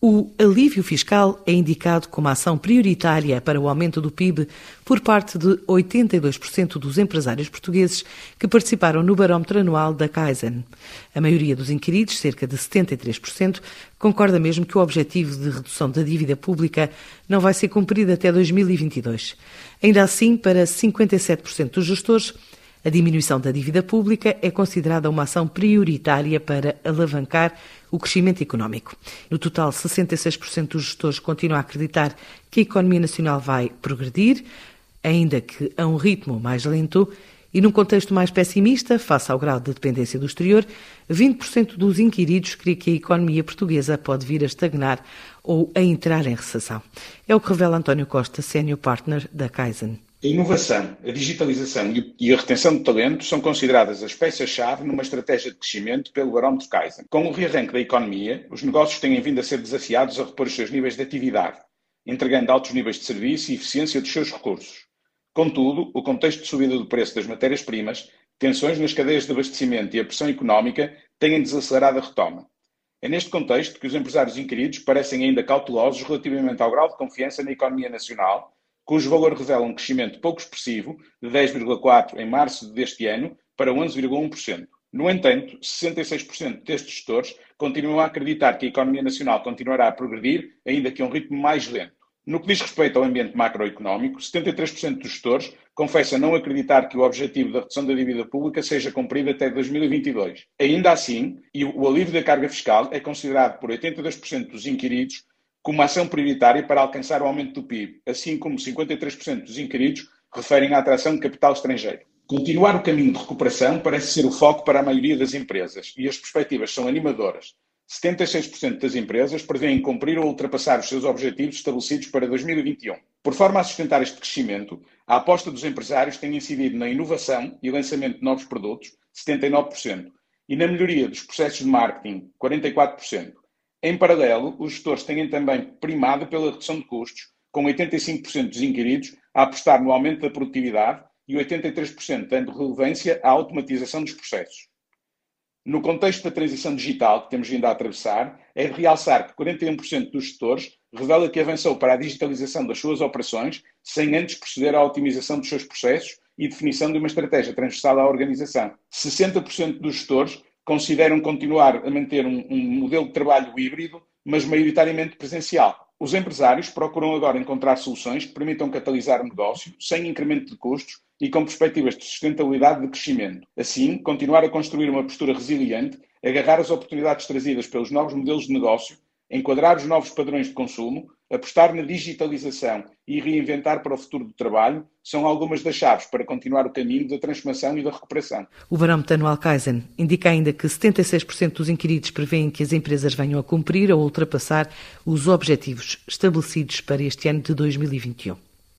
O alívio fiscal é indicado como ação prioritária para o aumento do PIB por parte de 82% dos empresários portugueses que participaram no barómetro anual da Kaizen. A maioria dos inquiridos, cerca de 73%, concorda mesmo que o objetivo de redução da dívida pública não vai ser cumprido até 2022. Ainda assim, para 57% dos gestores, a diminuição da dívida pública é considerada uma ação prioritária para alavancar o crescimento económico. No total, 66% dos gestores continuam a acreditar que a economia nacional vai progredir, ainda que a um ritmo mais lento. E num contexto mais pessimista, face ao grau de dependência do exterior, 20% dos inquiridos crê que a economia portuguesa pode vir a estagnar ou a entrar em recessão. É o que revela António Costa, senior partner da Kaizen. A inovação, a digitalização e a retenção de talentos são consideradas as peças-chave numa estratégia de crescimento pelo barómetro Kaizen. Com o rearranque da economia, os negócios têm vindo a ser desafiados a repor os seus níveis de atividade, entregando altos níveis de serviço e eficiência dos seus recursos. Contudo, o contexto de subida do preço das matérias-primas, tensões nas cadeias de abastecimento e a pressão económica têm desacelerado a retoma. É neste contexto que os empresários inquiridos parecem ainda cautelosos relativamente ao grau de confiança na economia nacional cujo valor revela um crescimento pouco expressivo, de 10,4% em março deste ano para 11,1%. No entanto, 66% destes gestores continuam a acreditar que a economia nacional continuará a progredir, ainda que a um ritmo mais lento. No que diz respeito ao ambiente macroeconómico, 73% dos gestores confessam não acreditar que o objetivo da redução da dívida pública seja cumprido até 2022. Ainda assim, o alívio da carga fiscal é considerado por 82% dos inquiridos como ação prioritária para alcançar o aumento do PIB, assim como 53% dos inquiridos referem à atração de capital estrangeiro. Continuar o caminho de recuperação parece ser o foco para a maioria das empresas e as perspectivas são animadoras. 76% das empresas prevêem cumprir ou ultrapassar os seus objetivos estabelecidos para 2021. Por forma a sustentar este crescimento, a aposta dos empresários tem incidido na inovação e lançamento de novos produtos, 79%, e na melhoria dos processos de marketing, 44%. Em paralelo, os gestores têm também primado pela redução de custos, com 85% dos inquiridos a apostar no aumento da produtividade e 83% dando relevância à automatização dos processos. No contexto da transição digital que temos vindo a atravessar, é de realçar que 41% dos gestores revela que avançou para a digitalização das suas operações sem antes proceder à otimização dos seus processos e definição de uma estratégia transversal à organização. 60% dos gestores consideram continuar a manter um, um modelo de trabalho híbrido, mas maioritariamente presencial. Os empresários procuram agora encontrar soluções que permitam catalisar o negócio sem incremento de custos e com perspectivas de sustentabilidade de crescimento. Assim, continuar a construir uma postura resiliente, agarrar as oportunidades trazidas pelos novos modelos de negócio enquadrar os novos padrões de consumo, apostar na digitalização e reinventar para o futuro do trabalho são algumas das chaves para continuar o caminho da transformação e da recuperação. O barómetro anual Kaizen indica ainda que 76% dos inquiridos prevêem que as empresas venham a cumprir ou ultrapassar os objetivos estabelecidos para este ano de 2021.